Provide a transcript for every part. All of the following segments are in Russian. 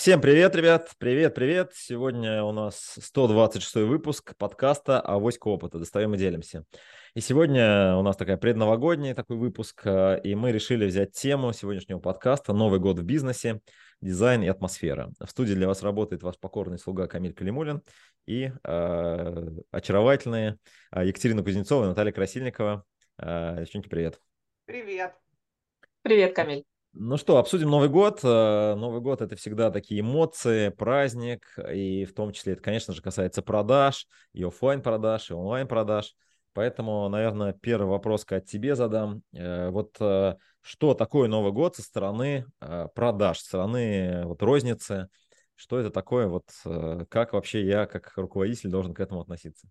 Всем привет, ребят! Привет, привет! Сегодня у нас 126 выпуск подкаста «Авоська опыта». Достаем и делимся. И сегодня у нас такая предновогодний такой выпуск, э, и мы решили взять тему сегодняшнего подкаста «Новый год в бизнесе. Дизайн и атмосфера». В студии для вас работает ваш покорный слуга Камиль Калимулин и э, очаровательные э, Екатерина Кузнецова и Наталья Красильникова. Э, девчонки, привет! Привет! Привет, Камиль! Ну что, обсудим Новый год. Э, Новый год – это всегда такие эмоции, праздник, и в том числе это, конечно же, касается продаж, и офлайн продаж, и онлайн продаж. Поэтому, наверное, первый вопрос к тебе задам. Э, вот э, что такое Новый год со стороны продаж, со стороны вот розницы? Что это такое? Вот как вообще я, как руководитель, должен к этому относиться?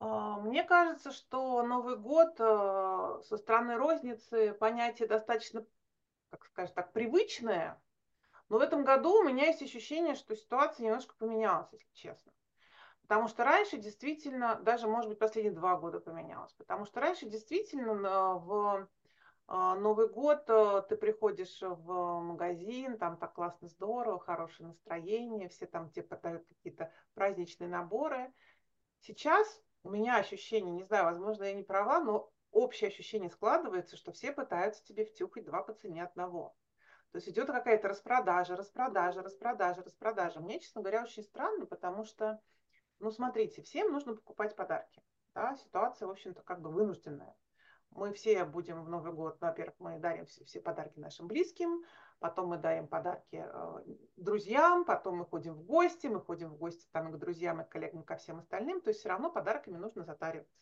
А, мне кажется, что Новый год э, со стороны розницы понятие достаточно, как скажем так, привычное. Но в этом году у меня есть ощущение, что ситуация немножко поменялась, если честно. Потому что раньше действительно, даже, может быть, последние два года поменялось. Потому что раньше действительно в а, Новый год э, ты приходишь в магазин, там так классно, здорово, хорошее настроение, все там тебе подают какие-то праздничные наборы. Сейчас у меня ощущение, не знаю, возможно, я не права, но общее ощущение складывается, что все пытаются тебе втюхать два по цене одного. То есть идет какая-то распродажа, распродажа, распродажа, распродажа. Мне, честно говоря, очень странно, потому что, ну, смотрите, всем нужно покупать подарки. Да? Ситуация, в общем-то, как бы вынужденная. Мы все будем в Новый год, во-первых, мы дарим все, все подарки нашим близким, потом мы даем подарки э, друзьям, потом мы ходим в гости, мы ходим в гости там к друзьям и к коллегам, ко всем остальным, то есть все равно подарками нужно затариваться.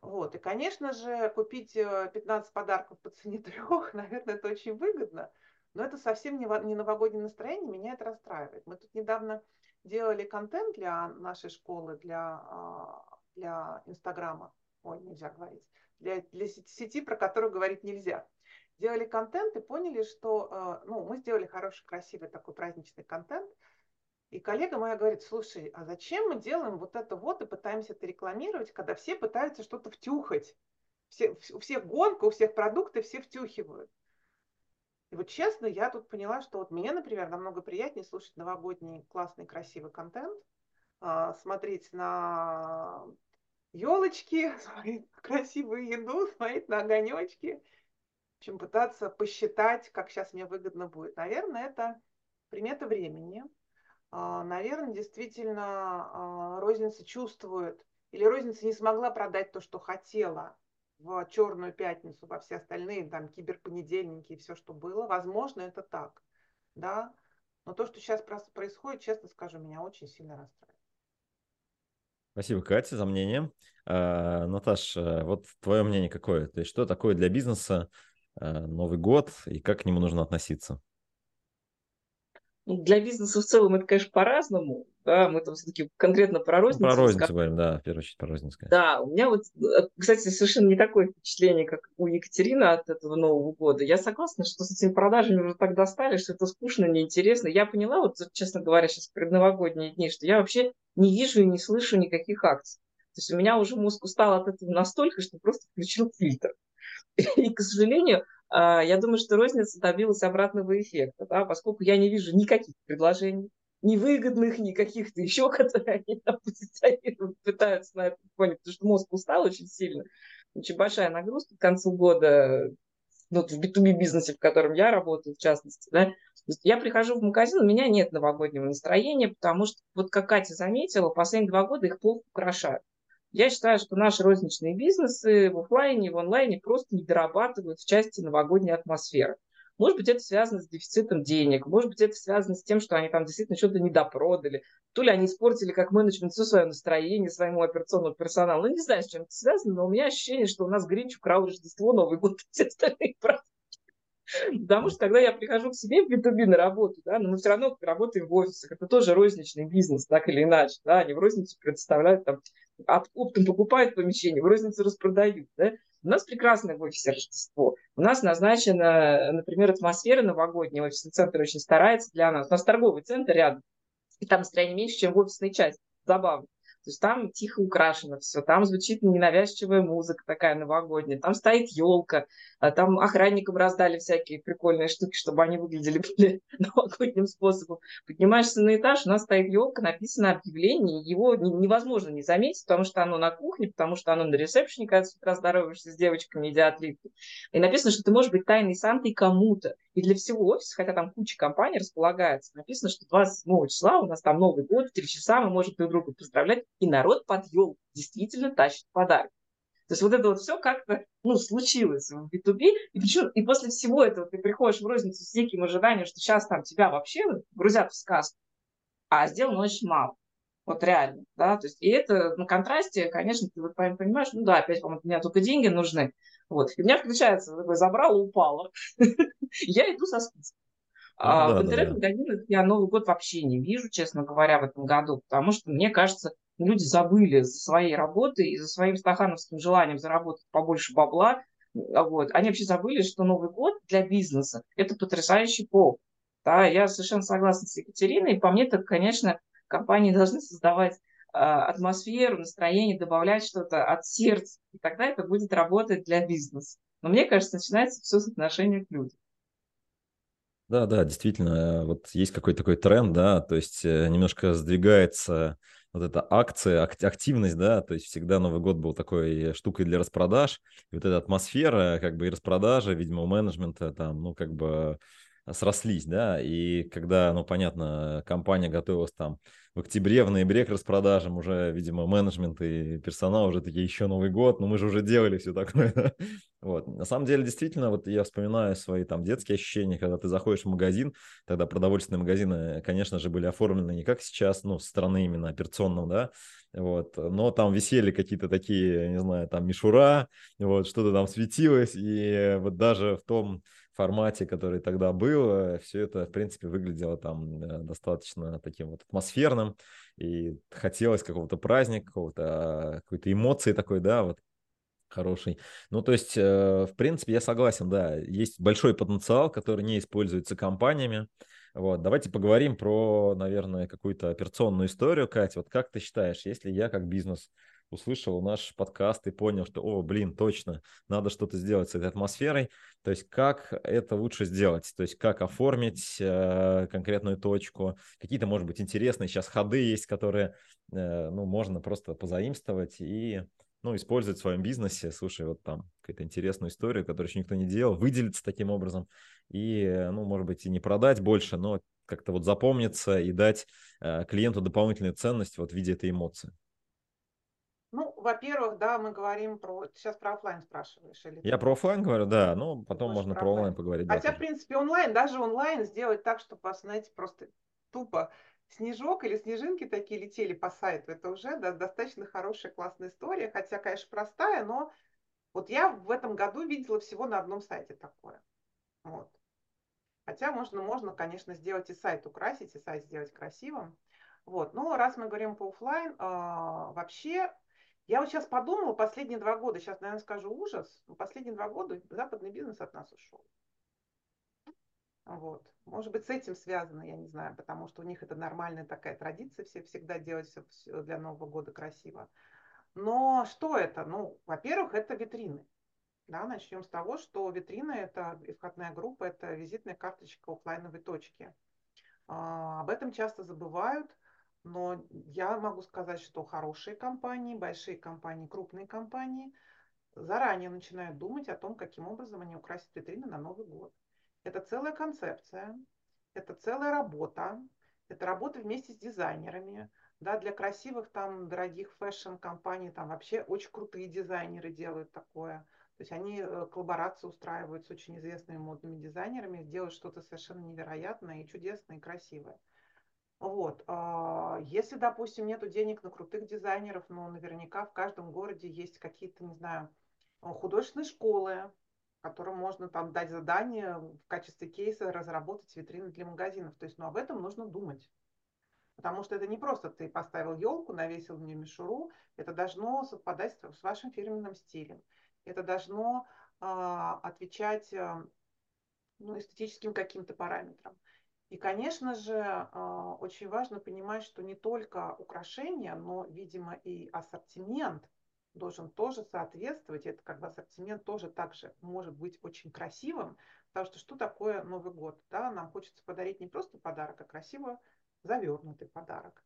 Вот. И, конечно же, купить 15 э, подарков по цене трех, наверное, это очень выгодно, но это совсем не, не новогоднее настроение, меня это расстраивает. Мы тут недавно делали контент для нашей школы, для, а, для Инстаграма, ой, нельзя говорить, для, для сети, про которую говорить нельзя. Делали контент и поняли, что э, ну, мы сделали хороший, красивый такой праздничный контент. И коллега моя говорит, слушай, а зачем мы делаем вот это вот и пытаемся это рекламировать, когда все пытаются что-то втюхать? Все, у всех гонка, у всех продукты, все втюхивают. И вот честно, я тут поняла, что вот мне, например, намного приятнее слушать новогодний классный красивый контент, э, смотреть на елочки, смотреть на красивую еду, смотреть на огонечки, чем пытаться посчитать, как сейчас мне выгодно будет. Наверное, это примета времени. А, наверное, действительно а, розница чувствует, или розница не смогла продать то, что хотела в черную пятницу, во все остальные там киберпонедельники и все, что было. Возможно, это так, да. Но то, что сейчас происходит, честно скажу, меня очень сильно расстраивает. Спасибо, Катя, за мнение. А, Наташ, вот твое мнение какое? То есть что такое для бизнеса Новый год и как к нему нужно относиться? Ну, для бизнеса в целом это, конечно, по-разному. Да, мы там все-таки конкретно про розницу. Про розницу говорим, да, в первую очередь про розницу. Да, у меня вот, э, кстати, совершенно не такое впечатление, как у Екатерины от этого Нового года. Я согласна, что с этими продажами уже так достали, что это скучно, неинтересно. Я поняла, вот, честно говоря, сейчас предновогодние дни, что я вообще не вижу и не слышу никаких акций. То есть у меня уже мозг устал от этого настолько, что просто включил фильтр. И, к сожалению, а, я думаю, что розница добилась обратного эффекта, да, поскольку я не вижу никаких предложений, ни выгодных, ни каких-то еще, которые они там позиционируют, пытаются на этом фоне, потому что мозг устал очень сильно. Очень большая нагрузка к концу года, ну, в B2B бизнесе, в котором я работаю, в частности, да, я прихожу в магазин, у меня нет новогоднего настроения, потому что, вот как Катя заметила, последние два года их плохо украшают. Я считаю, что наши розничные бизнесы в офлайне и в онлайне просто не дорабатывают в части новогодней атмосферы. Может быть, это связано с дефицитом денег, может быть, это связано с тем, что они там действительно что-то недопродали, то ли они испортили как менеджмент все свое настроение своему операционному персоналу. Ну, не знаю, с чем это связано, но у меня ощущение, что у нас Гринч украл Рождество, Новый год и все остальные праздники. Потому что когда я прихожу к себе в B2B на работу, да, но мы все равно работаем в офисах, это тоже розничный бизнес, так или иначе, да, они в розницу предоставляют там, оптом покупают помещение, в розницу распродают, да. У нас прекрасное в офисе Рождество. У нас назначена, например, атмосфера новогодняя. Офисный центр очень старается для нас. У нас торговый центр рядом. И там настроение меньше, чем в офисной части. Забавно. То есть там тихо украшено все, там звучит ненавязчивая музыка такая новогодняя, там стоит елка, а там охранникам раздали всякие прикольные штуки, чтобы они выглядели более новогодним способом. Поднимаешься на этаж, у нас стоит елка, написано объявление, его невозможно не заметить, потому что оно на кухне, потому что оно на ресепшене, когда ты раздороваешься с девочками, едят липки. И написано, что ты можешь быть тайной Сантой кому-то. И для всего офиса, хотя там куча компаний располагается, написано, что 27 числа у нас там Новый год, в 3 часа мы можем друг друга поздравлять, и народ под елку действительно тащит подарок. То есть вот это вот все как-то ну, случилось в B2B. И, причем, и после всего этого ты приходишь в розницу с неким ожиданием, что сейчас там тебя вообще грузят в сказку, а сделано очень мало. Вот реально, да, то есть и это на контрасте, конечно, ты вот понимаешь, ну да, опять, по-моему, мне только деньги нужны, вот, и у меня включается, такой, забрала, упала, я иду со списком. Ну а в интернет-магазинах я Новый год вообще не вижу, честно говоря, в этом году, потому что, мне кажется, люди забыли за своей работой и за своим стахановским желанием заработать побольше бабла, вот. Они вообще забыли, что Новый год для бизнеса – это потрясающий повод. Да, я совершенно согласна с Екатериной. И по мне, так, конечно, компании должны создавать э, атмосферу, настроение, добавлять что-то от сердца. И тогда это будет работать для бизнеса. Но мне кажется, начинается все с отношения к людям. Да, да, действительно, вот есть какой-то такой тренд, да, то есть э, немножко сдвигается вот эта акция, активность, да, то есть всегда Новый год был такой штукой для распродаж, и вот эта атмосфера, как бы и распродажи, видимо, у менеджмента там, ну, как бы срослись, да, и когда, ну, понятно, компания готовилась там в октябре, в ноябре к распродажам уже, видимо, менеджмент и персонал уже такие, еще Новый год, но мы же уже делали все такое. вот. На самом деле, действительно, вот я вспоминаю свои там детские ощущения, когда ты заходишь в магазин, тогда продовольственные магазины, конечно же, были оформлены не как сейчас, ну, со стороны именно операционного, да, вот, но там висели какие-то такие, не знаю, там мишура, вот, что-то там светилось, и вот даже в том формате, который тогда был, все это, в принципе, выглядело там э, достаточно таким вот атмосферным, и хотелось какого-то праздника, какого-то, какой-то эмоции такой, да, вот хороший. Ну, то есть, э, в принципе, я согласен, да, есть большой потенциал, который не используется компаниями. Вот, давайте поговорим про, наверное, какую-то операционную историю, Катя. Вот как ты считаешь, если я как бизнес услышал наш подкаст и понял, что, о, блин, точно, надо что-то сделать с этой атмосферой. То есть как это лучше сделать? То есть как оформить э, конкретную точку? Какие-то, может быть, интересные сейчас ходы есть, которые, э, ну, можно просто позаимствовать и ну, использовать в своем бизнесе, слушай, вот там какую-то интересную историю, которую еще никто не делал, выделиться таким образом и, ну, может быть, и не продать больше, но как-то вот запомниться и дать э, клиенту дополнительную ценность вот в виде этой эмоции. Во-первых, да, мы говорим про... Ты сейчас про офлайн спрашиваешь? Или Я про офлайн говорю, да, ну, потом можно про онлайн поговорить. Хотя, да, в принципе, онлайн, даже онлайн сделать так, чтобы знаете, просто тупо снежок или снежинки такие летели по сайту, это уже да, достаточно хорошая, классная история, хотя, конечно, простая, но вот я в этом году видела всего на одном сайте такое. Вот. Хотя можно, можно, конечно, сделать и сайт украсить, и сайт сделать красивым. Вот. Но раз мы говорим по офлайн, э, вообще я вот сейчас подумала, последние два года, сейчас, наверное, скажу ужас, но последние два года западный бизнес от нас ушел. Вот. Может быть, с этим связано, я не знаю, потому что у них это нормальная такая традиция, все всегда делать все для Нового года красиво. Но что это? Ну, во-первых, это витрины. Да, начнем с того, что витрина это и входная группа, это визитная карточка офлайновой точки. А, об этом часто забывают. Но я могу сказать, что хорошие компании, большие компании, крупные компании заранее начинают думать о том, каким образом они украсят витрины на Новый год. Это целая концепция, это целая работа, это работа вместе с дизайнерами. Да, для красивых там дорогих fashion-компаний там вообще очень крутые дизайнеры делают такое. То есть они э, коллаборации устраивают с очень известными модными дизайнерами, делают что-то совершенно невероятное и чудесное и красивое. Вот. А, если, допустим, нету денег на крутых дизайнеров, но наверняка в каждом городе есть какие-то, не знаю, художественные школы, которым можно там дать задание в качестве кейса разработать витрины для магазинов. То есть, ну, об этом нужно думать. Потому что это не просто ты поставил елку, навесил в нее мишуру, это должно совпадать с вашим фирменным стилем. Это должно э, отвечать э, ну, эстетическим каким-то параметрам. И, конечно же, а, очень важно понимать, что не только украшения, но, видимо, и ассортимент должен тоже соответствовать. Это как бы ассортимент тоже также может быть очень красивым, потому что что такое Новый год? Да? Нам хочется подарить не просто подарок, а красиво завернутый подарок.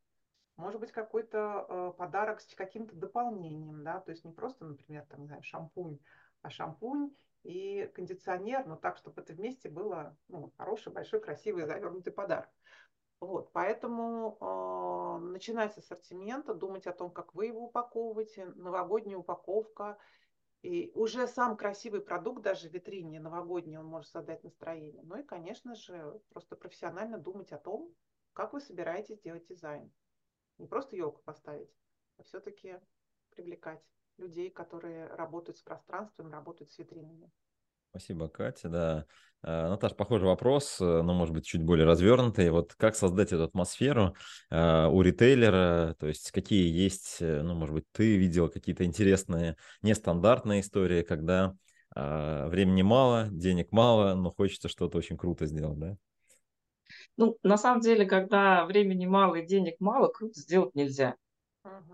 Может быть, какой-то э, подарок с каким-то дополнением, да, то есть не просто, например, там, не знаю, шампунь, а шампунь и кондиционер, но так, чтобы это вместе было ну, хороший, большой, красивый, завернутый подарок. Вот, поэтому э, начинать с ассортимента, думать о том, как вы его упаковываете, новогодняя упаковка, и уже сам красивый продукт, даже в витрине новогодний, он может создать настроение. Ну и, конечно же, просто профессионально думать о том, как вы собираетесь делать дизайн. Не просто елку поставить, а все-таки привлекать людей, которые работают с пространством, работают с витринами. Спасибо, Катя. Да. А, Наташ, похожий вопрос, э, но, может быть, чуть более развернутый. Вот как создать эту атмосферу э, у ритейлера? То есть какие есть, э, ну, может быть, ты видел какие-то интересные, нестандартные истории, когда э, времени мало, денег мало, но хочется что-то очень круто сделать, да? Ну, на самом деле, когда времени мало и денег мало, круто сделать нельзя.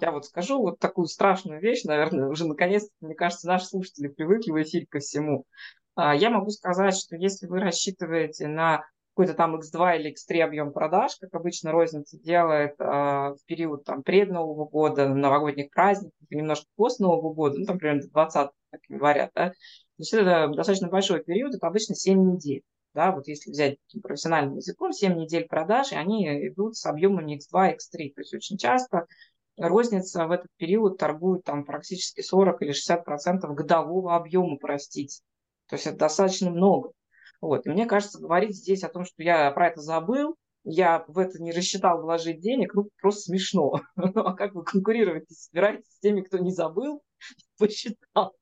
Я вот скажу вот такую страшную вещь, наверное, уже наконец, мне кажется, наши слушатели привыкли в эфире ко всему. А, я могу сказать, что если вы рассчитываете на какой-то там X2 или X3 объем продаж, как обычно розница делает э, в период там пред Нового года, новогодних праздников, немножко после Нового года, ну там примерно 20 января, да, то есть это достаточно большой период, это обычно 7 недель. Да, вот если взять профессиональным языком, 7 недель продаж, и они идут с объемами X2, X3. То есть очень часто розница в этот период торгует там практически 40 или 60 процентов годового объема, простите. То есть это достаточно много. Вот. И мне кажется, говорить здесь о том, что я про это забыл, я в это не рассчитал вложить денег, ну, просто смешно. Ну, а как вы конкурировать собираетесь с теми, кто не забыл, посчитал?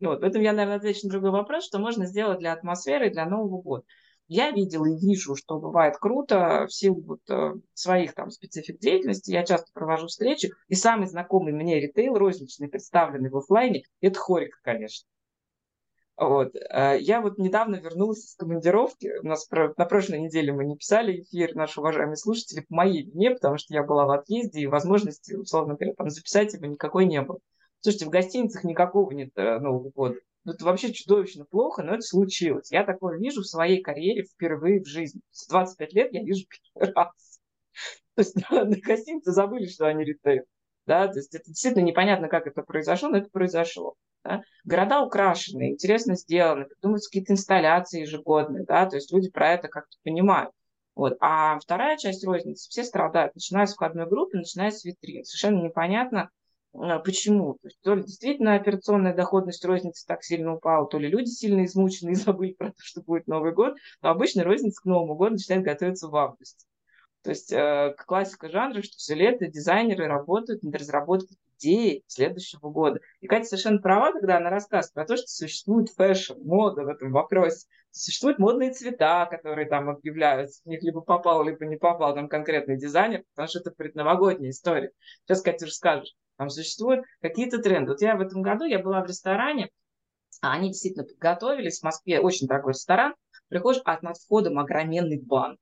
Вот. Поэтому я, наверное, отвечу на другой вопрос, что можно сделать для атмосферы и для Нового года. Я видела и вижу, что бывает круто в силу вот, э, своих там специфик деятельности. Я часто провожу встречи, и самый знакомый мне ритейл розничный, представленный в офлайне, это Хорика, конечно. Вот. Э, я вот недавно вернулась из командировки. У нас на прошлой неделе мы не писали эфир, наши уважаемые слушатели, по моей вине, потому что я была в отъезде, и возможности, условно говоря, там записать его никакой не было. Слушайте, в гостиницах никакого нет э, Нового года. Ну, это вообще чудовищно плохо, но это случилось. Я такое вижу в своей карьере впервые в жизни. С 25 лет я вижу первый раз. То есть на гостинице забыли, что они ритейл. Да, то есть это действительно непонятно, как это произошло, но это произошло. Да? Города украшены, интересно сделаны, придумываются какие-то инсталляции ежегодные, да, то есть люди про это как-то понимают. Вот. А вторая часть розницы, все страдают, начиная с входной группы, начиная с витрин. Совершенно непонятно, почему. То, есть, то ли действительно операционная доходность розницы так сильно упала, то ли люди сильно измучены и забыли про то, что будет Новый год. Но обычно розница к Новому году начинает готовиться в августе. То есть э, классика жанра, что все лето дизайнеры работают над разработкой идеи следующего года. И Катя совершенно права, когда она рассказывает про то, что существует fashion, мода в этом вопросе. Существуют модные цвета, которые там объявляются. В них либо попал, либо не попал там конкретный дизайнер, потому что это предновогодняя история. Сейчас Катя расскажет. Там существуют какие-то тренды. Вот я в этом году, я была в ресторане, а они действительно подготовились. В Москве очень дорогой ресторан. Приходишь, а над входом огроменный банк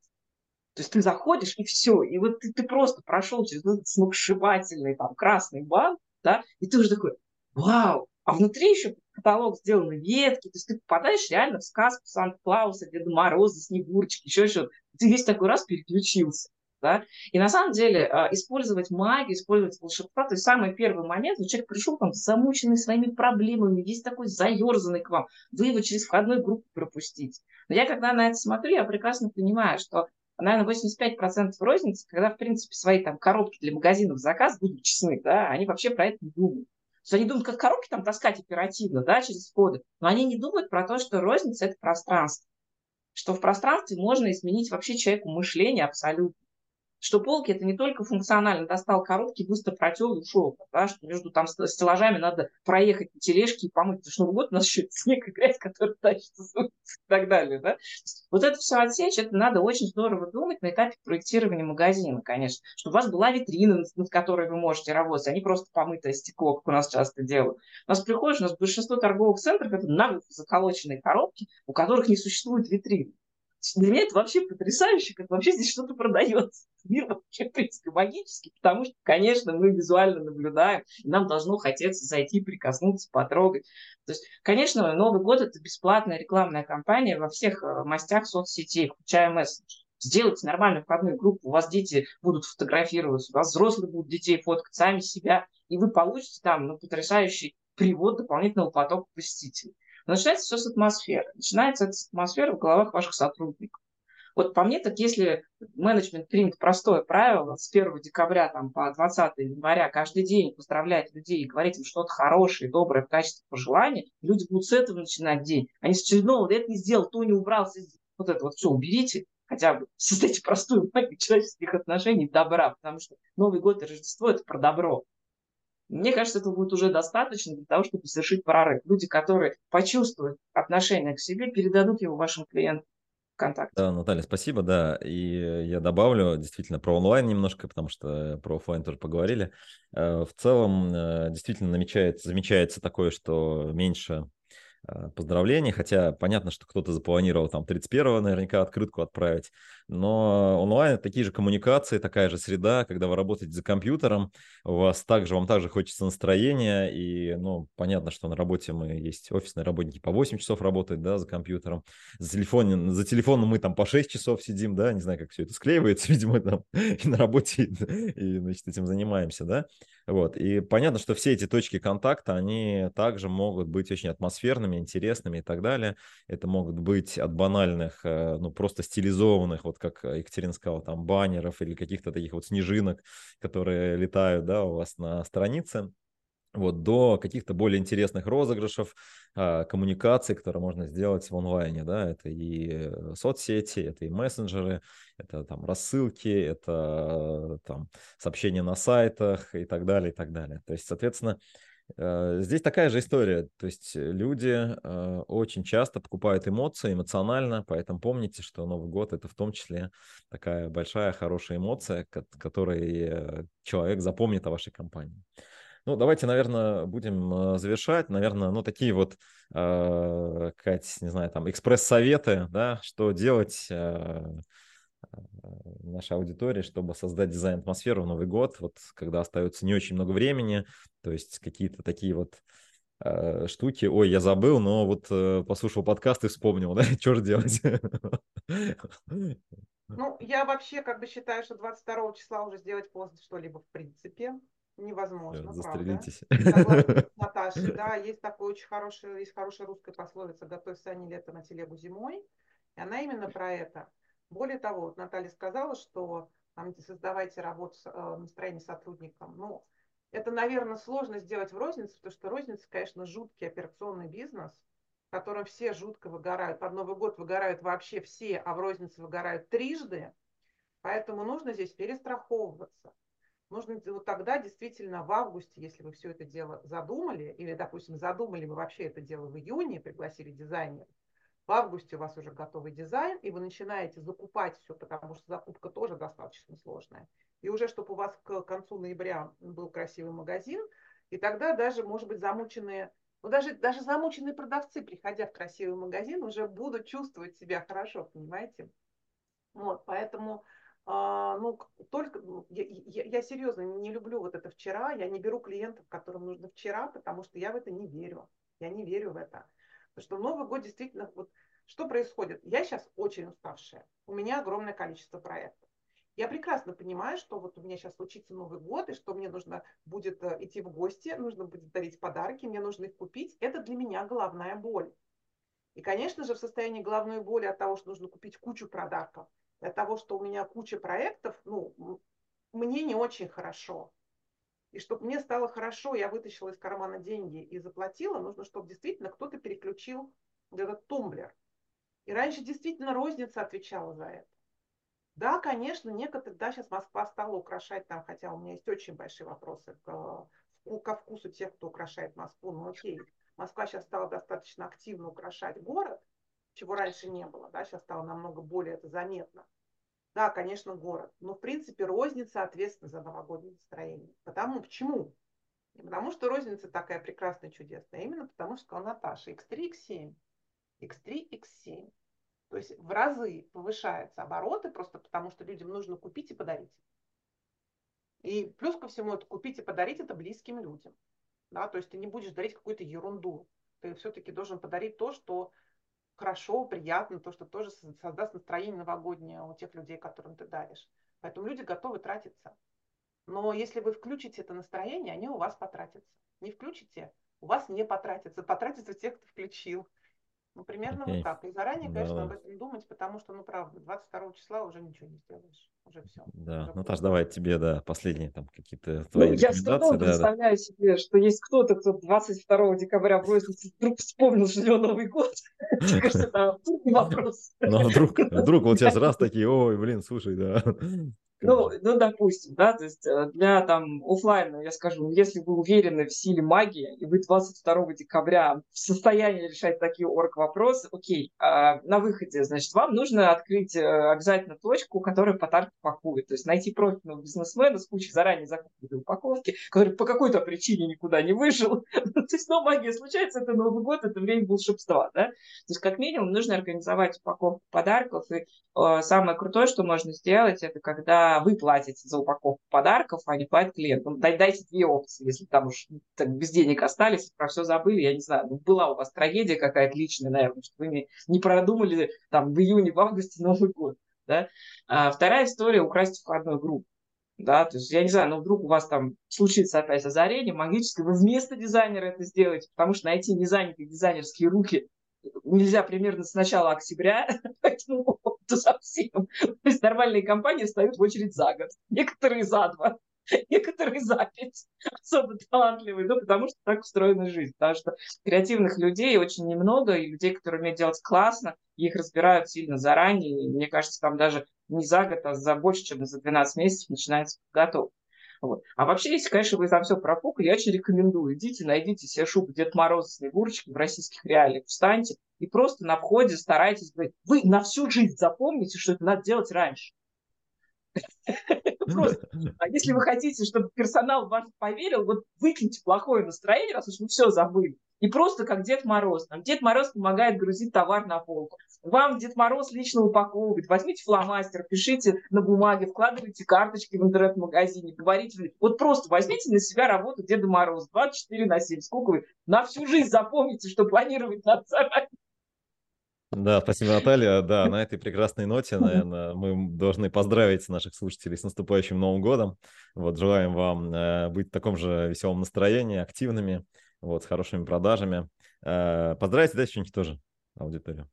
то есть ты заходишь, и все. И вот ты, ты просто прошел через этот сногсшибательный там красный банк, да, и ты уже такой, вау, а внутри еще каталог сделаны ветки, то есть ты попадаешь реально в сказку Санта-Клауса, Деда Мороза, Снегурочки, еще что-то. Ты весь такой раз переключился. Да? И на самом деле а, использовать магию, использовать волшебство, то есть самый первый момент, вот человек пришел там замученный своими проблемами, весь такой заерзанный к вам, вы его через входную группу пропустите. Но я когда на это смотрю, я прекрасно понимаю, что наверное, 85% розницы, когда, в принципе, свои там коробки для магазинов заказ, будем честны, да, они вообще про это не думают. То есть они думают, как коробки там таскать оперативно, да, через входы, но они не думают про то, что розница – это пространство, что в пространстве можно изменить вообще человеку мышление абсолютно что полки это не только функционально, достал коробки, быстро протел и ушел, да, что между там стеллажами надо проехать на тележке и помыть, потому что Новый год у нас еще снег и грязь, которая тащится и так далее, да. Вот это все отсечь, это надо очень здорово думать на этапе проектирования магазина, конечно, чтобы у вас была витрина, над которой вы можете работать, а не просто помытое стекло, как у нас часто делают. У нас приходишь, у нас большинство торговых центров это на заколоченные коробки, у которых не существует витрины. Для меня это вообще потрясающе, как вообще здесь что-то продается. Мир вообще, в принципе, магический, потому что, конечно, мы визуально наблюдаем, и нам должно хотеться зайти, прикоснуться, потрогать. То есть, конечно, Новый год – это бесплатная рекламная кампания во всех э, мастях соцсетей, включая мессенджер. Сделайте нормальную входную группу, у вас дети будут фотографироваться, у вас взрослые будут детей фоткать сами себя, и вы получите там ну, потрясающий привод дополнительного потока посетителей. Но начинается все с атмосферы. Начинается эта атмосфера в головах ваших сотрудников. Вот по мне, так если менеджмент примет простое правило с 1 декабря там, по 20 января каждый день поздравлять людей и говорить им что-то хорошее, доброе в качестве пожелания, люди будут с этого начинать день. Они с очередного, это не сделал, то не убрался, вот это вот все уберите, хотя бы создайте простую магию человеческих отношений, добра, потому что Новый год и Рождество – это про добро. Мне кажется, этого будет уже достаточно для того, чтобы совершить прорыв. Люди, которые почувствуют отношение к себе, передадут его вашим клиентам. ВКонтакте. Да, Наталья, спасибо, да. И я добавлю действительно про онлайн немножко, потому что про офлайн тоже поговорили. Э, в целом э, действительно намечается, замечается такое, что меньше поздравления, хотя понятно, что кто-то запланировал там 31-го наверняка открытку отправить, но онлайн такие же коммуникации, такая же среда, когда вы работаете за компьютером, у вас также, вам также хочется настроения, и, ну, понятно, что на работе мы есть офисные работники по 8 часов работают, да, за компьютером, за, телефон, за телефоном мы там по 6 часов сидим, да, не знаю, как все это склеивается, видимо, там и на работе, и значит, этим занимаемся, да, вот, и понятно, что все эти точки контакта, они также могут быть очень атмосферными, интересными и так далее. Это могут быть от банальных, э, ну, просто стилизованных, вот как Екатерина сказала, там, баннеров или каких-то таких вот снежинок, которые летают, да, у вас на странице, вот, до каких-то более интересных розыгрышев, а, коммуникаций, которые можно сделать в онлайне, да, это и э, соцсети, это и мессенджеры, это там рассылки, это там сообщения на сайтах и так далее, и так далее. То есть, соответственно, э, Здесь такая же история, то есть люди э, очень часто покупают эмоции эмоционально, поэтому помните, что Новый год это в том числе такая большая хорошая эмоция, которой человек запомнит о вашей компании. Ну, давайте, наверное, будем э, завершать. Наверное, ну, такие вот, э, Кать, не знаю, там, экспресс-советы, да, что делать э, э, нашей аудитории, чтобы создать дизайн-атмосферу в Новый год, вот когда остается не очень много времени, то есть какие-то такие вот э, штуки, ой, я забыл, но вот э, послушал подкаст и вспомнил, да, что же делать? Ну, я вообще как бы считаю, что 22 числа уже сделать поздно что-либо в принципе невозможно, Застрелитесь. правда. Наташа, да, есть такое очень хорошее, есть хорошая русская пословица «Готовь сани лето на телегу зимой». И она именно про это. Более того, вот Наталья сказала, что там, создавайте работу, э, настроение сотрудникам. Ну, это, наверное, сложно сделать в рознице, потому что розница, конечно, жуткий операционный бизнес, в котором все жутко выгорают. Под Новый год выгорают вообще все, а в рознице выгорают трижды. Поэтому нужно здесь перестраховываться. Нужно вот тогда действительно в августе, если вы все это дело задумали, или, допустим, задумали вы вообще это дело в июне, пригласили дизайнера, в августе у вас уже готовый дизайн, и вы начинаете закупать все, потому что закупка тоже достаточно сложная. И уже, чтобы у вас к концу ноября был красивый магазин, и тогда даже, может быть, замученные, ну даже, даже замученные продавцы, приходя в красивый магазин, уже будут чувствовать себя хорошо, понимаете? Вот, поэтому а, ну, только, ну, я, я, я серьезно не люблю вот это вчера, я не беру клиентов, которым нужно вчера, потому что я в это не верю, я не верю в это. Потому что Новый год действительно, вот что происходит? Я сейчас очень уставшая, у меня огромное количество проектов. Я прекрасно понимаю, что вот у меня сейчас случится Новый год, и что мне нужно будет э, идти в гости, нужно будет дарить подарки, мне нужно их купить. Это для меня головная боль. И, конечно же, в состоянии головной боли от того, что нужно купить кучу подарков, от того, что у меня куча проектов, ну, мне не очень хорошо. И чтобы мне стало хорошо, я вытащила из кармана деньги и заплатила, нужно, чтобы действительно кто-то переключил этот тумблер. И раньше действительно розница отвечала за это. Да, конечно, некоторые, да, сейчас Москва стала украшать там, хотя у меня есть очень большие вопросы к, ко вкусу тех, кто украшает Москву, но окей. Москва сейчас стала достаточно активно украшать город, чего раньше не было, да, сейчас стало намного более это заметно. Да, конечно, город, но в принципе розница ответственна за новогоднее настроение. Потому почему? Не потому что розница такая прекрасная, чудесная, а именно потому что сказала Наташа, X3, X7, X3, X7. То есть в разы повышаются обороты просто потому, что людям нужно купить и подарить. И плюс ко всему это купить и подарить это близким людям. Да? То есть ты не будешь дарить какую-то ерунду. Ты все-таки должен подарить то, что хорошо, приятно, то, что тоже создаст настроение новогоднее у тех людей, которым ты даришь. Поэтому люди готовы тратиться. Но если вы включите это настроение, они у вас потратятся. Не включите, у вас не потратятся. Потратятся те, кто включил. Ну, примерно okay. вот так. И заранее, да, конечно, об этом думать, потому что, ну, правда, 22 числа уже ничего не сделаешь. Уже все. Да, уже Наташа, давай тебе, да, последние там какие-то твои ну, Я с трудом да, представляю да. себе, что есть кто-то, кто 22 декабря бросится, вдруг вспомнил, что у него Новый год. Кажется, это вопрос. Ну, вдруг, вдруг вот сейчас раз такие, ой, блин, слушай, да. Ну, ну, допустим, да, то есть э, для там офлайна, я скажу, если вы уверены в силе магии, и вы 22 декабря в состоянии решать такие орг-вопросы, окей, а на выходе, значит, вам нужно открыть э, обязательно точку, которая подарки пакует, то есть найти профильного бизнесмена с кучей заранее закупленной упаковки, который по какой-то причине никуда не вышел. то есть, ну, магия случается, это Новый год, это время волшебства, да. То есть, как минимум, нужно организовать упаковку подарков, и э, самое крутое, что можно сделать, это когда вы платите за упаковку подарков, а не платит клиент. Ну, дайте две опции, если там уж так, без денег остались, про все забыли, я не знаю, ну, была у вас трагедия какая-то личная, наверное, что вы не, не продумали там в июне, в августе Новый год. Да? А вторая история – украсть входную группу. Да, то есть, я не знаю, но вдруг у вас там случится опять озарение магическое, вы вместо дизайнера это сделаете, потому что найти незанятые дизайнерские руки нельзя примерно с начала октября, поэтому совсем. То есть нормальные компании стоят в очередь за год, некоторые за два, некоторые за пять, особо талантливые, ну, потому что так устроена жизнь, потому что креативных людей очень немного, и людей, которые умеют делать классно, их разбирают сильно заранее, и мне кажется, там даже не за год, а за больше, чем за 12 месяцев начинается подготовка. Вот. А вообще, если, конечно, вы там все профукали, я очень рекомендую. Идите, найдите себе шубу Дед Мороз с Снегурочкой в российских реалиях, встаньте и просто на входе старайтесь говорить. Вы на всю жизнь запомните, что это надо делать раньше. Просто. А если вы хотите, чтобы персонал вас поверил, вот выкиньте плохое настроение, раз уж вы все забыли. И просто как Дед Мороз. Там Дед Мороз помогает грузить товар на полку. Вам Дед Мороз лично упаковывает. Возьмите фломастер, пишите на бумаге, вкладывайте карточки в интернет-магазине, говорите. Вот просто возьмите на себя работу Деда Мороза 24 на 7. Сколько вы на всю жизнь запомните, что планировать надо заранее. Да, спасибо, Наталья. Да, на этой прекрасной ноте, наверное, мы должны поздравить наших слушателей с наступающим Новым годом. Вот, желаем вам э, быть в таком же веселом настроении, активными вот, с хорошими продажами. Э, поздравьте, да, что-нибудь тоже аудиторию.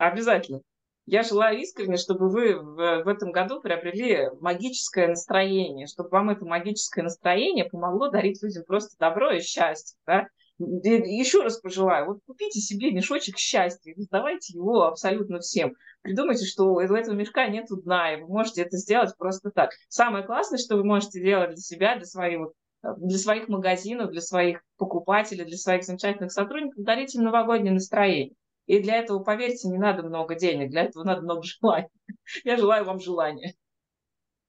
Обязательно. Я желаю искренне, чтобы вы в, в этом году приобрели магическое настроение, чтобы вам это магическое настроение помогло дарить людям просто добро и счастье. Да? Еще раз пожелаю, вот купите себе мешочек счастья, раздавайте его абсолютно всем. Придумайте, что у этого мешка нет дна, и вы можете это сделать просто так. Самое классное, что вы можете делать для себя, для своих для своих магазинов, для своих покупателей, для своих замечательных сотрудников дарить им новогоднее настроение. И для этого, поверьте, не надо много денег, для этого надо много желаний. Я желаю вам желания.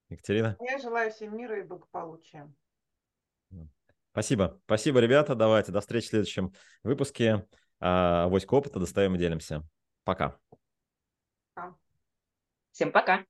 Екатерина? Я желаю всем мира и благополучия. Спасибо. Спасибо, ребята. Давайте до встречи в следующем выпуске. Авоська опыта достаем и делимся. Пока. Всем пока.